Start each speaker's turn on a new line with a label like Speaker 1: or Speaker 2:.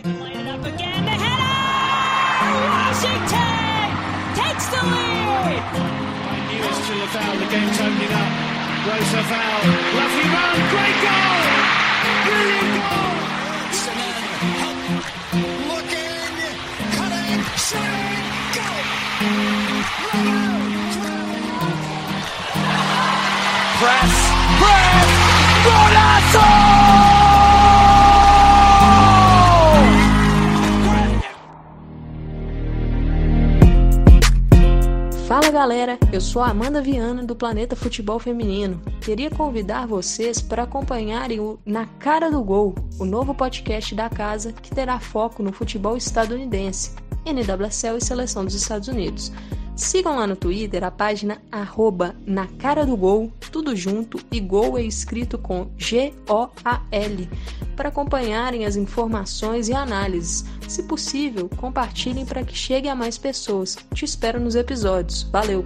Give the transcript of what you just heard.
Speaker 1: Played it up again, the header! Washington takes the lead!
Speaker 2: Right nearest to the foul, the game's opening up. Rosa foul, lovely run, great goal! Brilliant goal!
Speaker 3: Looking, cutting, shooting, go!
Speaker 4: Press, press,
Speaker 5: Fala galera, eu sou a Amanda Viana do Planeta Futebol Feminino. Queria convidar vocês para acompanharem o Na Cara do Gol, o novo podcast da casa que terá foco no futebol estadunidense, NWSL e Seleção dos Estados Unidos. Sigam lá no Twitter a página arroba na cara do gol, tudo junto, e gol é escrito com G-O-A-L, para acompanharem as informações e análises. Se possível, compartilhem para que chegue a mais pessoas. Te espero nos episódios. Valeu!